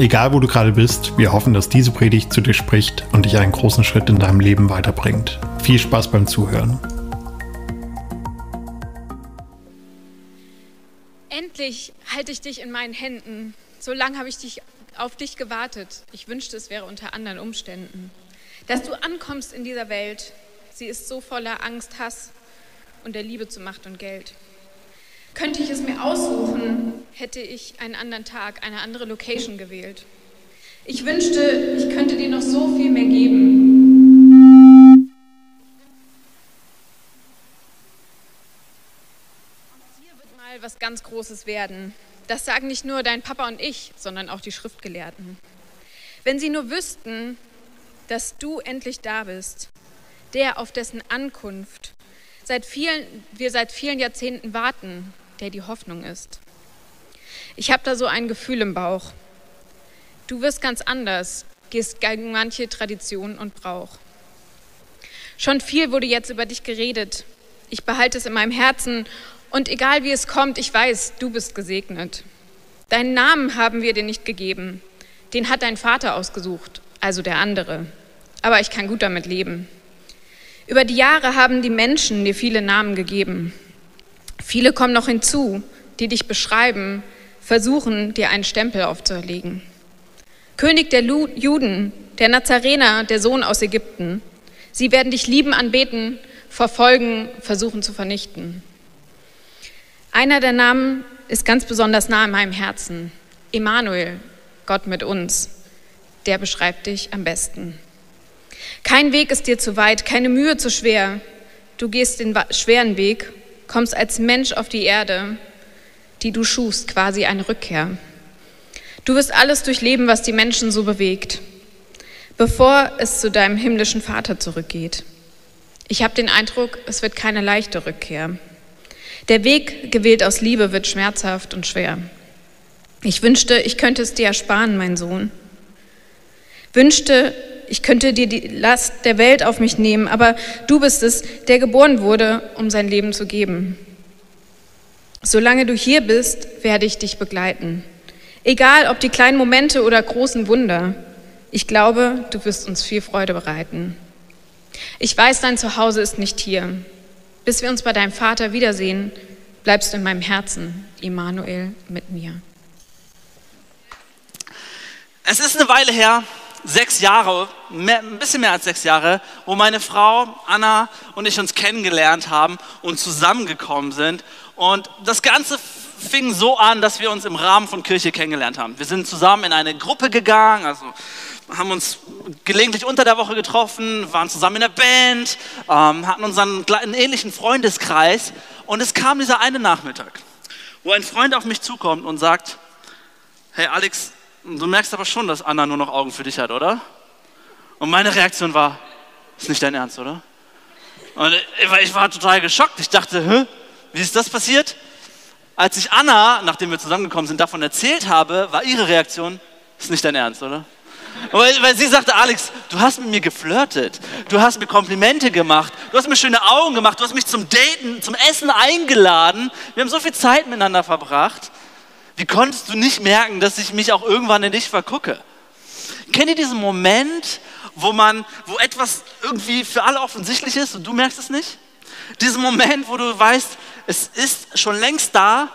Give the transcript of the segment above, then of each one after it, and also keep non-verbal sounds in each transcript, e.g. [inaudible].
Egal wo du gerade bist, wir hoffen, dass diese Predigt zu dir spricht und dich einen großen Schritt in deinem Leben weiterbringt. Viel Spaß beim Zuhören. Endlich halte ich dich in meinen Händen. So lange habe ich dich, auf dich gewartet. Ich wünschte, es wäre unter anderen Umständen. Dass du ankommst in dieser Welt, sie ist so voller Angst, Hass und der Liebe zu Macht und Geld. Könnte ich es mir aussuchen, hätte ich einen anderen Tag, eine andere Location gewählt. Ich wünschte, ich könnte dir noch so viel mehr geben. Hier wird mal was ganz Großes werden. Das sagen nicht nur dein Papa und ich, sondern auch die Schriftgelehrten. Wenn sie nur wüssten, dass du endlich da bist, der, auf dessen Ankunft seit vielen, wir seit vielen Jahrzehnten warten, der die Hoffnung ist. Ich habe da so ein Gefühl im Bauch. Du wirst ganz anders, gehst gegen manche Traditionen und Brauch. Schon viel wurde jetzt über dich geredet. Ich behalte es in meinem Herzen und egal wie es kommt, ich weiß, du bist gesegnet. Deinen Namen haben wir dir nicht gegeben. Den hat dein Vater ausgesucht, also der andere. Aber ich kann gut damit leben. Über die Jahre haben die Menschen dir viele Namen gegeben. Viele kommen noch hinzu, die dich beschreiben, versuchen, dir einen Stempel aufzuerlegen. König der Juden, der Nazarener, der Sohn aus Ägypten. Sie werden dich lieben, anbeten, verfolgen, versuchen zu vernichten. Einer der Namen ist ganz besonders nah in meinem Herzen. Emanuel, Gott mit uns. Der beschreibt dich am besten. Kein Weg ist dir zu weit, keine Mühe zu schwer. Du gehst den schweren Weg kommst als Mensch auf die Erde, die du schufst, quasi eine Rückkehr. Du wirst alles durchleben, was die Menschen so bewegt, bevor es zu deinem himmlischen Vater zurückgeht. Ich habe den Eindruck, es wird keine leichte Rückkehr. Der Weg, gewählt aus Liebe, wird schmerzhaft und schwer. Ich wünschte, ich könnte es dir ersparen, mein Sohn. Wünschte, ich könnte dir die Last der Welt auf mich nehmen, aber du bist es, der geboren wurde, um sein Leben zu geben. Solange du hier bist, werde ich dich begleiten. Egal ob die kleinen Momente oder großen Wunder. Ich glaube, du wirst uns viel Freude bereiten. Ich weiß, dein Zuhause ist nicht hier. Bis wir uns bei deinem Vater wiedersehen, bleibst du in meinem Herzen, Immanuel, mit mir. Es ist eine Weile her, sechs Jahre, mehr, ein bisschen mehr als sechs Jahre, wo meine Frau Anna und ich uns kennengelernt haben und zusammengekommen sind. Und das Ganze fing so an, dass wir uns im Rahmen von Kirche kennengelernt haben. Wir sind zusammen in eine Gruppe gegangen, also haben uns gelegentlich unter der Woche getroffen, waren zusammen in der Band, ähm, hatten unseren einen ähnlichen Freundeskreis. Und es kam dieser eine Nachmittag, wo ein Freund auf mich zukommt und sagt, hey Alex, Du merkst aber schon, dass Anna nur noch Augen für dich hat, oder? Und meine Reaktion war, ist nicht dein Ernst, oder? Und ich war total geschockt. Ich dachte, Hä? wie ist das passiert? Als ich Anna, nachdem wir zusammengekommen sind, davon erzählt habe, war ihre Reaktion, ist nicht dein Ernst, oder? Weil, weil, sie sagte, Alex, du hast mit mir geflirtet, du hast mir Komplimente gemacht, du hast mir schöne Augen gemacht, du hast mich zum Daten, zum Essen eingeladen. Wir haben so viel Zeit miteinander verbracht. Wie konntest du nicht merken, dass ich mich auch irgendwann in dich vergucke? Kennt ihr diesen Moment, wo man, wo etwas irgendwie für alle offensichtlich ist und du merkst es nicht? Diesen Moment, wo du weißt, es ist schon längst da,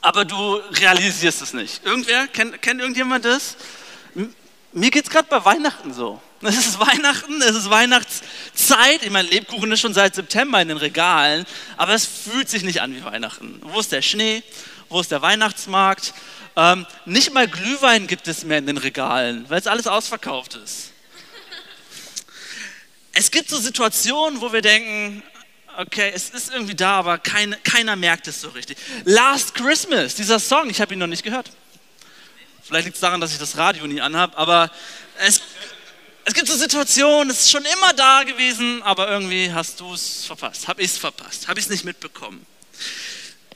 aber du realisierst es nicht. Irgendwer, kennt, kennt irgendjemand das? Mir geht es gerade bei Weihnachten so. [laughs] Es ist Weihnachten, es ist Weihnachtszeit. Ich meine, Lebkuchen ist schon seit September in den Regalen, aber es fühlt sich nicht an wie Weihnachten. Wo ist der Schnee? Wo ist der Weihnachtsmarkt? Ähm, nicht mal Glühwein gibt es mehr in den Regalen, weil es alles ausverkauft ist. Es gibt so Situationen, wo wir denken, okay, es ist irgendwie da, aber kein, keiner merkt es so richtig. Last Christmas, dieser Song, ich habe ihn noch nicht gehört. Vielleicht liegt es daran, dass ich das Radio nie anhabe, aber es, Es gibt so Situationen, es ist schon immer da gewesen, aber irgendwie hast du es verpasst. Habe ich es verpasst? Habe ich es nicht mitbekommen?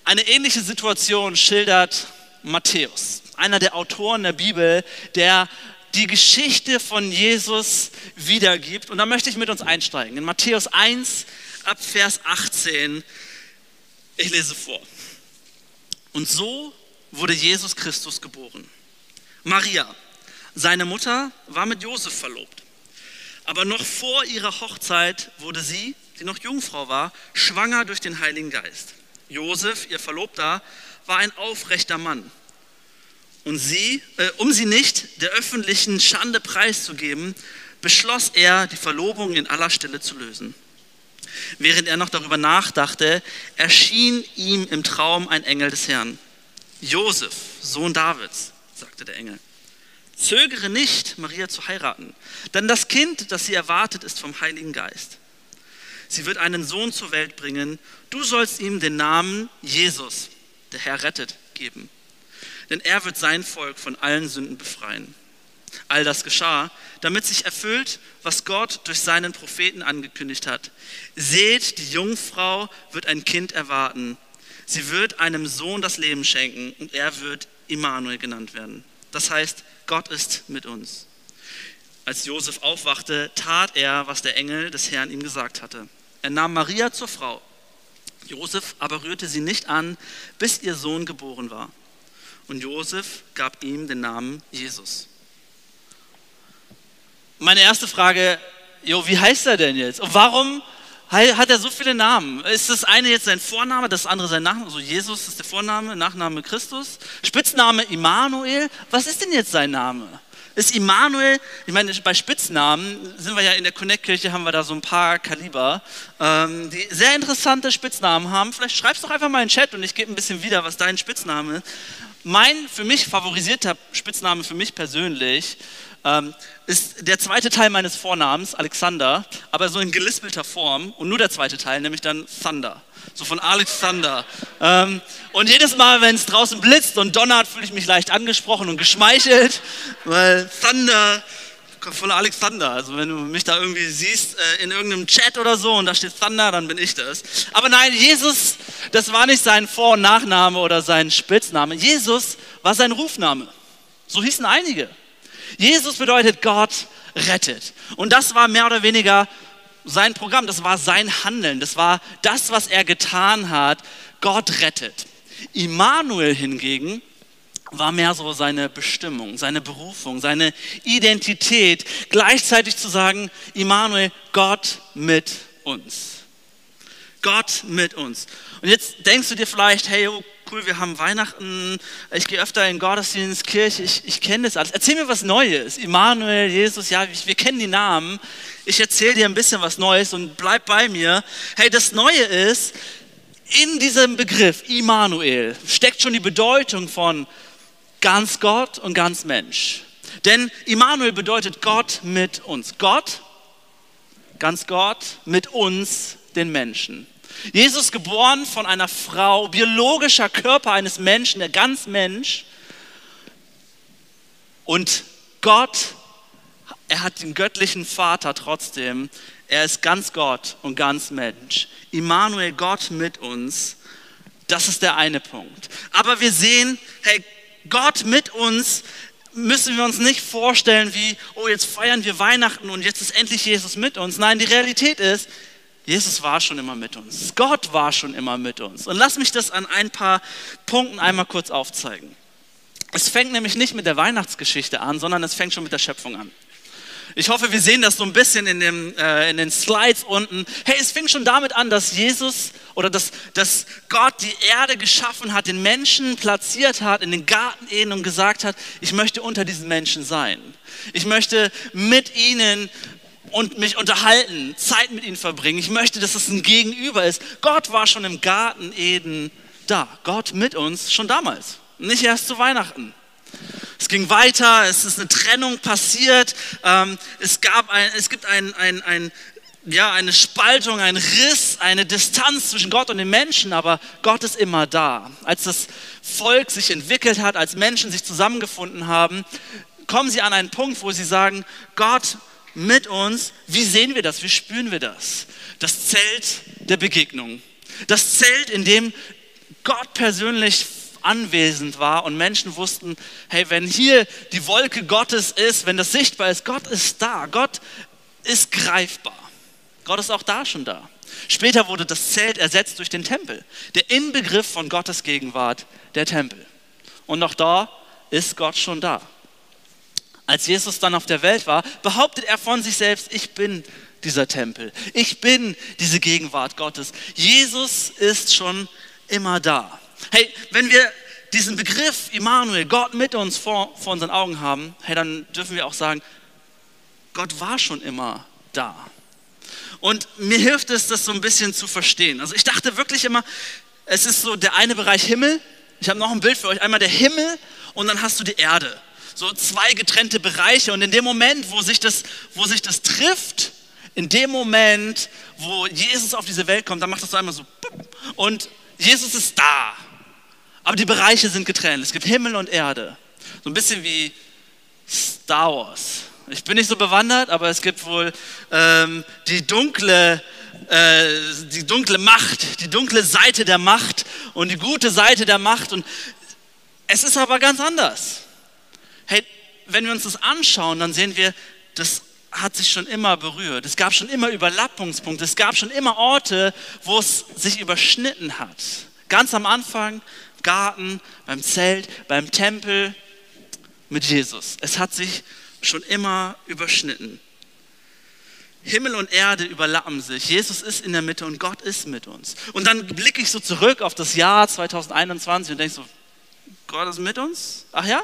Eine ähnliche Situation schildert Matthäus, einer der Autoren der Bibel, der die Geschichte von Jesus wiedergibt. Und da möchte ich mit uns einsteigen. In Matthäus 1 ab Vers 18. Ich lese vor. Und so wurde Jesus Christus geboren. Maria, seine Mutter, war mit Josef verlobt. Aber noch vor ihrer Hochzeit wurde sie, die noch Jungfrau war, schwanger durch den Heiligen Geist. Josef, ihr Verlobter, war ein aufrechter Mann. Und sie, äh, um sie nicht der öffentlichen Schande preiszugeben, beschloss er, die Verlobung in aller Stille zu lösen. Während er noch darüber nachdachte, erschien ihm im Traum ein Engel des Herrn. Josef, Sohn Davids, sagte der Engel, zögere nicht, Maria zu heiraten, denn das Kind, das sie erwartet, ist vom Heiligen Geist. Sie wird einen Sohn zur Welt bringen. Du sollst ihm den Namen Jesus, der Herr rettet, geben. Denn er wird sein Volk von allen Sünden befreien. All das geschah, damit sich erfüllt, was Gott durch seinen Propheten angekündigt hat. Seht, die Jungfrau wird ein Kind erwarten. Sie wird einem Sohn das Leben schenken und er wird Immanuel genannt werden. Das heißt, Gott ist mit uns. Als Josef aufwachte, tat er, was der Engel des Herrn ihm gesagt hatte. Er nahm Maria zur Frau. Josef aber rührte sie nicht an, bis ihr Sohn geboren war. Und Josef gab ihm den Namen Jesus. Meine erste Frage, jo, wie heißt er denn jetzt? Und warum hat er so viele Namen? Ist das eine jetzt sein Vorname, das andere sein Nachname? Also Jesus ist der Vorname, Nachname Christus. Spitzname Immanuel. Was ist denn jetzt sein Name? Ist Immanuel, ich meine, bei Spitznamen sind wir ja in der Connect-Kirche, haben wir da so ein paar Kaliber, ähm, die sehr interessante Spitznamen haben. Vielleicht schreibst du doch einfach mal in den Chat und ich gebe ein bisschen wieder, was dein Spitzname ist. Mein für mich favorisierter Spitzname für mich persönlich ähm, ist der zweite Teil meines Vornamens, Alexander, aber so in gelispelter Form und nur der zweite Teil, nämlich dann Thunder. So von Alex Thunder. Ähm, und jedes Mal, wenn es draußen blitzt und donnert, fühle ich mich leicht angesprochen und geschmeichelt, weil Thunder von Alexander. Also wenn du mich da irgendwie siehst äh, in irgendeinem Chat oder so und da steht Thunder, dann bin ich das. Aber nein, Jesus, das war nicht sein Vor- und Nachname oder sein Spitzname. Jesus war sein Rufname. So hießen einige. Jesus bedeutet Gott rettet. Und das war mehr oder weniger sein Programm, das war sein Handeln, das war das, was er getan hat. Gott rettet. Immanuel hingegen war mehr so seine Bestimmung, seine Berufung, seine Identität, gleichzeitig zu sagen, Immanuel, Gott mit uns. Gott mit uns. Und jetzt denkst du dir vielleicht, hey, oh, cool, wir haben Weihnachten, ich gehe öfter in Gottesdienst, Kirche, ich, ich kenne das alles. Erzähl mir was Neues. Immanuel, Jesus, ja, wir kennen die Namen. Ich erzähle dir ein bisschen was Neues und bleib bei mir. Hey, das Neue ist, in diesem Begriff Immanuel steckt schon die Bedeutung von ganz Gott und ganz Mensch. Denn Immanuel bedeutet Gott mit uns. Gott, ganz Gott, mit uns, den Menschen. Jesus geboren von einer Frau, biologischer Körper eines Menschen, der ganz Mensch. Und Gott, er hat den göttlichen Vater trotzdem. Er ist ganz Gott und ganz Mensch. Immanuel, Gott mit uns. Das ist der eine Punkt. Aber wir sehen, hey, Gott mit uns müssen wir uns nicht vorstellen wie, oh, jetzt feiern wir Weihnachten und jetzt ist endlich Jesus mit uns. Nein, die Realität ist, Jesus war schon immer mit uns. Gott war schon immer mit uns. Und lass mich das an ein paar Punkten einmal kurz aufzeigen. Es fängt nämlich nicht mit der Weihnachtsgeschichte an, sondern es fängt schon mit der Schöpfung an. Ich hoffe, wir sehen das so ein bisschen in, dem, äh, in den Slides unten. Hey, es fing schon damit an, dass Jesus oder dass, dass Gott die Erde geschaffen hat, den Menschen platziert hat in den Garten Eden und gesagt hat, ich möchte unter diesen Menschen sein. Ich möchte mit ihnen und mich unterhalten, Zeit mit ihnen verbringen. Ich möchte, dass es ein Gegenüber ist. Gott war schon im Garten Eden da. Gott mit uns schon damals. Nicht erst zu Weihnachten. Es ging weiter, es ist eine Trennung passiert, ähm, es, gab ein, es gibt ein, ein, ein, ja, eine Spaltung, ein Riss, eine Distanz zwischen Gott und den Menschen, aber Gott ist immer da. Als das Volk sich entwickelt hat, als Menschen sich zusammengefunden haben, kommen sie an einen Punkt, wo sie sagen, Gott, mit uns. Wie sehen wir das? Wie spüren wir das? Das Zelt der Begegnung. Das Zelt, in dem Gott persönlich anwesend war und Menschen wussten, hey, wenn hier die Wolke Gottes ist, wenn das sichtbar ist, Gott ist da, Gott ist greifbar. Gott ist auch da schon da. Später wurde das Zelt ersetzt durch den Tempel, der Inbegriff von Gottes Gegenwart, der Tempel. Und auch da ist Gott schon da. Als Jesus dann auf der Welt war, behauptet er von sich selbst, ich bin dieser Tempel. Ich bin diese Gegenwart Gottes. Jesus ist schon immer da. Hey, wenn wir diesen Begriff Immanuel, Gott mit uns vor, vor unseren Augen haben, hey, dann dürfen wir auch sagen, Gott war schon immer da. Und mir hilft es, das so ein bisschen zu verstehen. Also ich dachte wirklich immer, es ist so der eine Bereich Himmel. Ich habe noch ein Bild für euch. Einmal der Himmel und dann hast du die Erde. So zwei getrennte Bereiche. Und in dem Moment, wo sich das, wo sich das trifft, in dem Moment, wo Jesus auf diese Welt kommt, dann macht das so einmal so. Und Jesus ist da. Aber die Bereiche sind getrennt. Es gibt Himmel und Erde. So ein bisschen wie Star Wars. Ich bin nicht so bewandert, aber es gibt wohl ähm, die dunkle äh, die dunkle Macht, die dunkle Seite der Macht und die gute Seite der Macht. Und es ist aber ganz anders. Hey, wenn wir uns das anschauen, dann sehen wir, das hat sich schon immer berührt. Es gab schon immer Überlappungspunkte. Es gab schon immer Orte, wo es sich überschnitten hat. Ganz am Anfang, Garten, beim Zelt, beim Tempel mit Jesus. Es hat sich schon immer überschnitten. Himmel und Erde überlappen sich. Jesus ist in der Mitte und Gott ist mit uns. Und dann blicke ich so zurück auf das Jahr 2021 und denke so, Gott ist mit uns? Ach ja?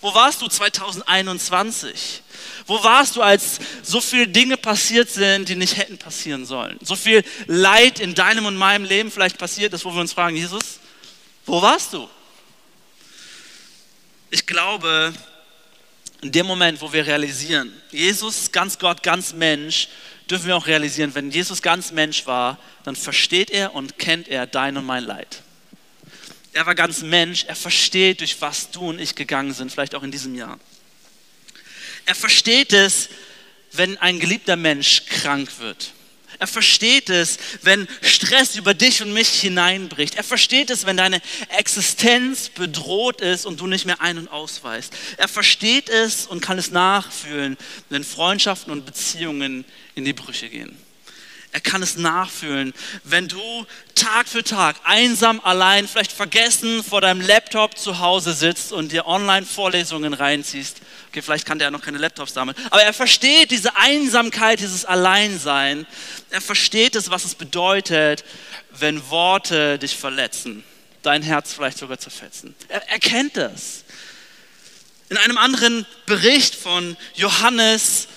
Wo warst du 2021? Wo warst du, als so viele Dinge passiert sind, die nicht hätten passieren sollen? So viel Leid in deinem und meinem Leben vielleicht passiert ist, wo wir uns fragen, Jesus, wo warst du? Ich glaube, in dem Moment, wo wir realisieren, Jesus, ganz Gott, ganz Mensch, dürfen wir auch realisieren, wenn Jesus ganz Mensch war, dann versteht er und kennt er dein und mein Leid. Er war ganz Mensch, er versteht, durch was du und ich gegangen sind, vielleicht auch in diesem Jahr. Er versteht es, wenn ein geliebter Mensch krank wird. Er versteht es, wenn Stress über dich und mich hineinbricht. Er versteht es, wenn deine Existenz bedroht ist und du nicht mehr ein- und ausweist. Er versteht es und kann es nachfühlen, wenn Freundschaften und Beziehungen in die Brüche gehen. Er kann es nachfühlen, wenn du Tag für Tag einsam allein, vielleicht vergessen vor deinem Laptop zu Hause sitzt und dir Online-Vorlesungen reinziehst. Okay, vielleicht kannte er noch keine Laptops damals, aber er versteht diese Einsamkeit, dieses Alleinsein. Er versteht es, was es bedeutet, wenn Worte dich verletzen, dein Herz vielleicht sogar zerfetzen. Er, er kennt das. In einem anderen Bericht von Johannes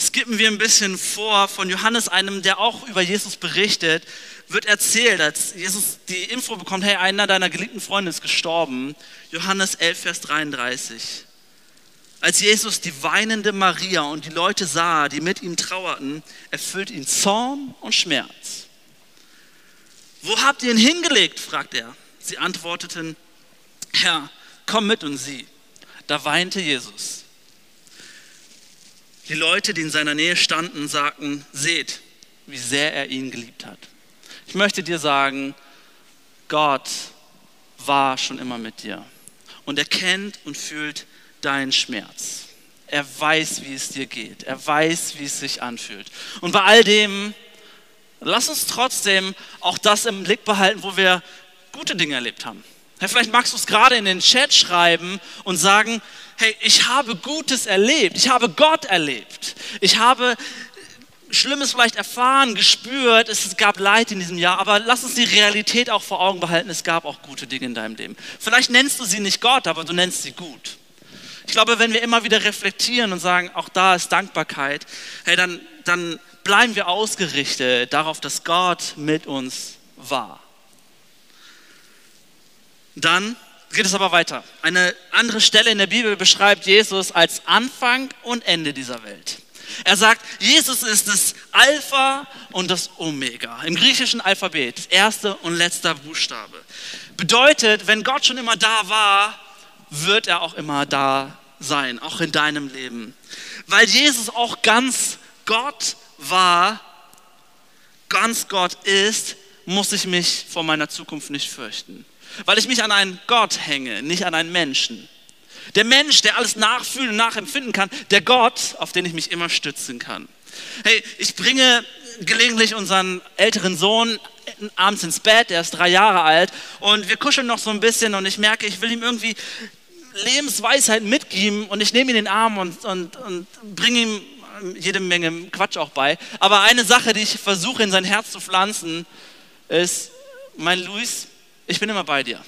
skippen wir ein bisschen vor von Johannes, einem, der auch über Jesus berichtet, wird erzählt, als Jesus die Info bekommt, hey, einer deiner geliebten Freunde ist gestorben. Johannes 11, Vers 33. Als Jesus die weinende Maria und die Leute sah, die mit ihm trauerten, erfüllt ihn Zorn und Schmerz. Wo habt ihr ihn hingelegt? fragt er. Sie antworteten, Herr, komm mit und sieh. Da weinte Jesus. Die Leute, die in seiner Nähe standen, sagten, seht, wie sehr er ihn geliebt hat. Ich möchte dir sagen, Gott war schon immer mit dir und er kennt und fühlt deinen Schmerz. Er weiß, wie es dir geht. Er weiß, wie es sich anfühlt. Und bei all dem, lass uns trotzdem auch das im Blick behalten, wo wir gute Dinge erlebt haben. Vielleicht magst du es gerade in den Chat schreiben und sagen, hey, ich habe Gutes erlebt, ich habe Gott erlebt, ich habe Schlimmes vielleicht erfahren, gespürt, es gab Leid in diesem Jahr, aber lass uns die Realität auch vor Augen behalten, es gab auch gute Dinge in deinem Leben. Vielleicht nennst du sie nicht Gott, aber du nennst sie gut. Ich glaube, wenn wir immer wieder reflektieren und sagen, auch da ist Dankbarkeit, hey, dann, dann bleiben wir ausgerichtet darauf, dass Gott mit uns war. Dann geht es aber weiter. Eine andere Stelle in der Bibel beschreibt Jesus als Anfang und Ende dieser Welt. Er sagt, Jesus ist das Alpha und das Omega. Im griechischen Alphabet, das erste und letzter Buchstabe. Bedeutet, wenn Gott schon immer da war, wird er auch immer da sein, auch in deinem Leben. Weil Jesus auch ganz Gott war, ganz Gott ist, muss ich mich vor meiner Zukunft nicht fürchten. Weil ich mich an einen Gott hänge, nicht an einen Menschen. Der Mensch, der alles nachfühlen und nachempfinden kann, der Gott, auf den ich mich immer stützen kann. Hey, ich bringe gelegentlich unseren älteren Sohn abends ins Bett, er ist drei Jahre alt und wir kuscheln noch so ein bisschen und ich merke, ich will ihm irgendwie Lebensweisheit mitgeben und ich nehme ihn in den Arm und, und, und bringe ihm jede Menge Quatsch auch bei. Aber eine Sache, die ich versuche in sein Herz zu pflanzen, ist, mein Luis, ich bin immer bei dir.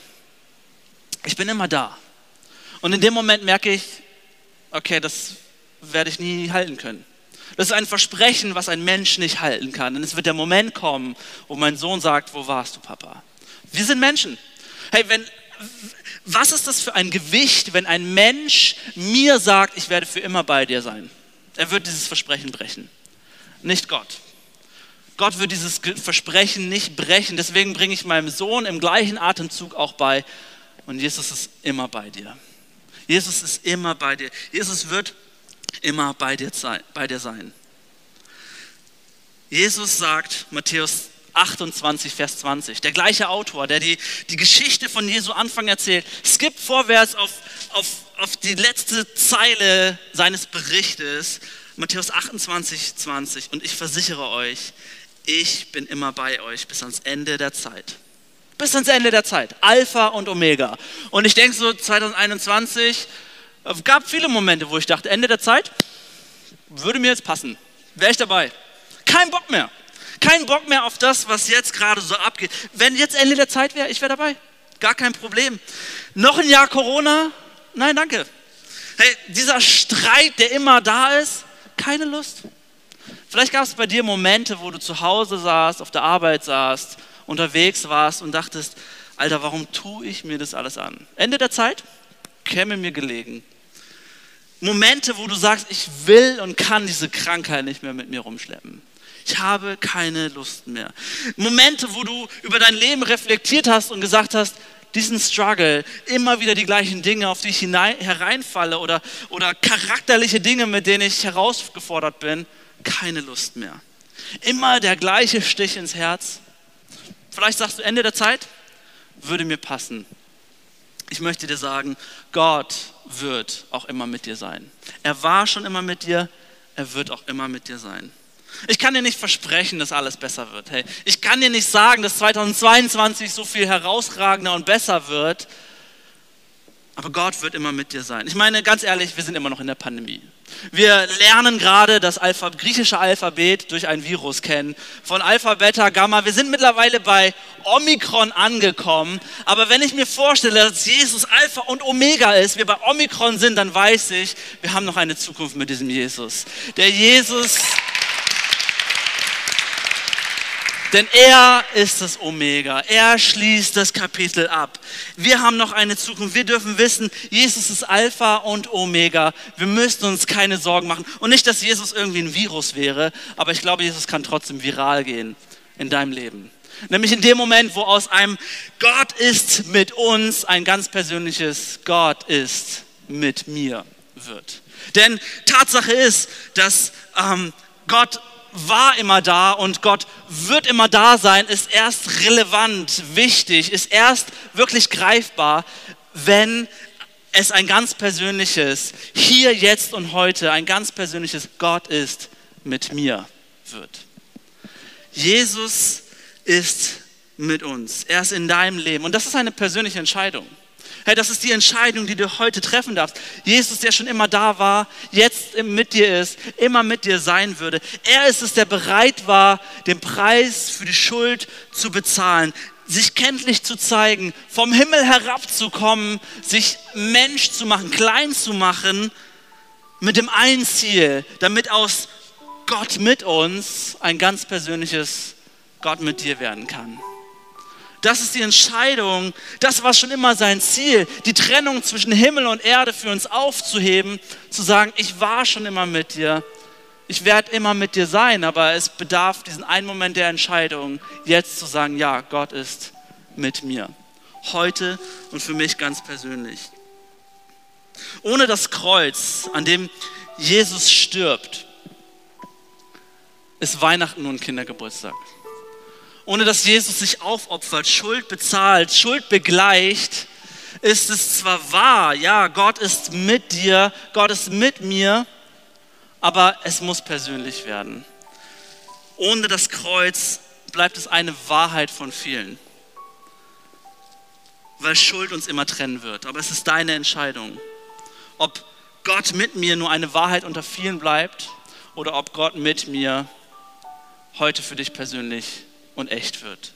Ich bin immer da. Und in dem Moment merke ich, okay, das werde ich nie halten können. Das ist ein Versprechen, was ein Mensch nicht halten kann. Denn es wird der Moment kommen, wo mein Sohn sagt, wo warst du, Papa? Wir sind Menschen. Hey, wenn, was ist das für ein Gewicht, wenn ein Mensch mir sagt, ich werde für immer bei dir sein? Er wird dieses Versprechen brechen. Nicht Gott. Gott wird dieses Versprechen nicht brechen. Deswegen bringe ich meinem Sohn im gleichen Atemzug auch bei. Und Jesus ist immer bei dir. Jesus ist immer bei dir. Jesus wird immer bei dir, sein. Jesus sagt, Matthäus 28, Vers 20, der gleiche Autor, der die, die Geschichte von Jesu Anfang erzählt, skippt vorwärts auf, auf, auf die letzte Zeile seines Berichtes, Matthäus 28, 20. Und ich versichere euch, ich bin immer bei euch bis ans Ende der Zeit. Bis ans Ende der Zeit. Alpha und Omega. Und ich denke so 2021, es gab viele Momente, wo ich dachte, Ende der Zeit würde mir jetzt passen. Wäre ich dabei. Kein Bock mehr. Kein Bock mehr auf das, was jetzt gerade so abgeht. Wenn jetzt Ende der Zeit wäre, ich wäre dabei. Gar kein Problem. Noch ein Jahr Corona? Nein, danke. Hey, dieser Streit, der immer da ist, keine Lust. Vielleicht gab es bei dir Momente, wo du zu Hause saßt, auf der Arbeit saßt, unterwegs warst und dachtest, Alter, warum tue ich mir das alles an? Ende der Zeit? Käme mir gelegen. Momente, wo du sagst, ich will und kann diese Krankheit nicht mehr mit mir rumschleppen. Ich habe keine Lust mehr. Momente, wo du über dein Leben reflektiert hast und gesagt hast, diesen Struggle, immer wieder die gleichen Dinge, auf die ich hinein, hereinfalle oder, oder charakterliche Dinge, mit denen ich herausgefordert bin, keine Lust mehr. Immer der gleiche Stich ins Herz. Vielleicht sagst du Ende der Zeit, würde mir passen. Ich möchte dir sagen, Gott wird auch immer mit dir sein. Er war schon immer mit dir, er wird auch immer mit dir sein. Ich kann dir nicht versprechen, dass alles besser wird. Hey, ich kann dir nicht sagen, dass 2022 so viel herausragender und besser wird. Aber Gott wird immer mit dir sein. Ich meine, ganz ehrlich, wir sind immer noch in der Pandemie. Wir lernen gerade das Alpha griechische Alphabet durch ein Virus kennen. Von Alpha, Beta, Gamma. Wir sind mittlerweile bei Omikron angekommen. Aber wenn ich mir vorstelle, dass Jesus Alpha und Omega ist, wir bei Omikron sind, dann weiß ich, wir haben noch eine Zukunft mit diesem Jesus. Der Jesus Denn er ist das Omega. Er schließt das Kapitel ab. Wir haben noch eine Zukunft. Wir dürfen wissen, Jesus ist Alpha und Omega. Wir müssen uns keine Sorgen machen. Und nicht, dass Jesus irgendwie ein Virus wäre, aber ich glaube, Jesus kann trotzdem viral gehen in deinem Leben. Nämlich in dem Moment, wo aus einem Gott ist mit uns ein ganz persönliches Gott ist mit mir wird. Denn Tatsache ist, dass ähm, Gott war immer da und Gott wird immer da sein, ist erst relevant, wichtig, ist erst wirklich greifbar, wenn es ein ganz persönliches, hier, jetzt und heute, ein ganz persönliches Gott ist mit mir wird. Jesus ist mit uns. Er ist in deinem Leben. Und das ist eine persönliche Entscheidung. Hey, das ist die Entscheidung, die du heute treffen darfst. Jesus, der schon immer da war, jetzt mit dir ist, immer mit dir sein würde. Er ist es, der bereit war, den Preis für die Schuld zu bezahlen, sich kenntlich zu zeigen, vom Himmel herabzukommen, sich Mensch zu machen, klein zu machen, mit dem einen Ziel, damit aus Gott mit uns ein ganz persönliches Gott mit dir werden kann. Das ist die Entscheidung, das war schon immer sein Ziel, die Trennung zwischen Himmel und Erde für uns aufzuheben, zu sagen, ich war schon immer mit dir, ich werde immer mit dir sein, aber es bedarf diesen einen Moment der Entscheidung, jetzt zu sagen, ja, Gott ist mit mir. Heute und für mich ganz persönlich. Ohne das Kreuz, an dem Jesus stirbt, ist Weihnachten nur ein Kindergeburtstag. Ohne dass Jesus sich aufopfert, Schuld bezahlt, Schuld begleicht, ist es zwar wahr, ja, Gott ist mit dir, Gott ist mit mir, aber es muss persönlich werden. Ohne das Kreuz bleibt es eine Wahrheit von vielen, weil Schuld uns immer trennen wird. Aber es ist deine Entscheidung, ob Gott mit mir nur eine Wahrheit unter vielen bleibt oder ob Gott mit mir heute für dich persönlich und echt wird.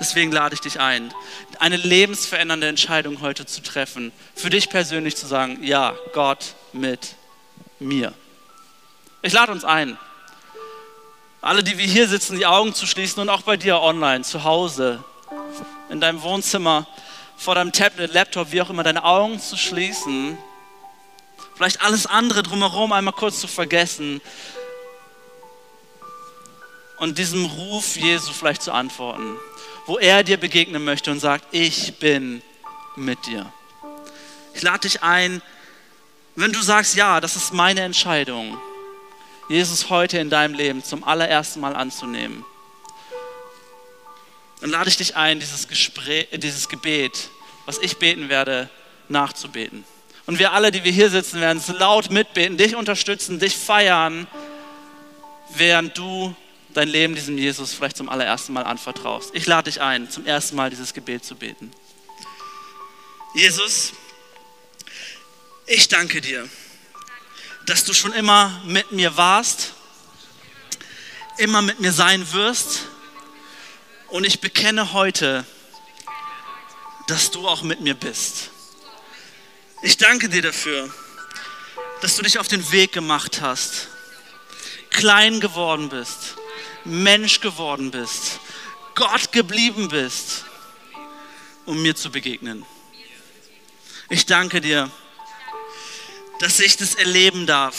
Deswegen lade ich dich ein, eine lebensverändernde Entscheidung heute zu treffen, für dich persönlich zu sagen, ja, Gott mit mir. Ich lade uns ein, alle, die wir hier sitzen, die Augen zu schließen und auch bei dir online, zu Hause, in deinem Wohnzimmer, vor deinem Tablet, Laptop, wie auch immer, deine Augen zu schließen, vielleicht alles andere drumherum einmal kurz zu vergessen und diesem Ruf Jesu vielleicht zu antworten wo er dir begegnen möchte und sagt, ich bin mit dir. Ich lade dich ein, wenn du sagst, ja, das ist meine Entscheidung, Jesus heute in deinem Leben zum allerersten Mal anzunehmen, dann lade ich dich ein, dieses, Gespräch, dieses Gebet, was ich beten werde, nachzubeten. Und wir alle, die wir hier sitzen, werden es laut mitbeten, dich unterstützen, dich feiern, während du dein Leben diesem Jesus vielleicht zum allerersten Mal anvertraust. Ich lade dich ein, zum ersten Mal dieses Gebet zu beten. Jesus, ich danke dir, dass du schon immer mit mir warst, immer mit mir sein wirst. Und ich bekenne heute, dass du auch mit mir bist. Ich danke dir dafür, dass du dich auf den Weg gemacht hast, klein geworden bist Mensch geworden bist, Gott geblieben bist, um mir zu begegnen. Ich danke dir, dass ich das erleben darf,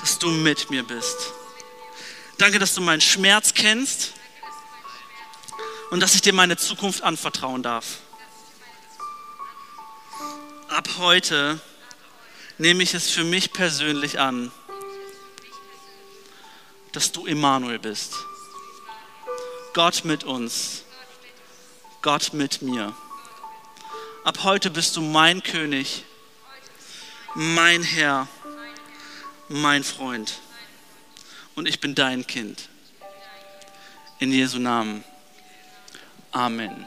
dass du mit mir bist. Danke, dass du meinen Schmerz kennst und dass ich dir meine Zukunft anvertrauen darf. Ab heute nehme ich es für mich persönlich an dass du Immanuel bist. Gott mit uns. Gott mit mir. Ab heute bist du mein König, mein Herr, mein Freund. Und ich bin dein Kind. In Jesu Namen. Amen.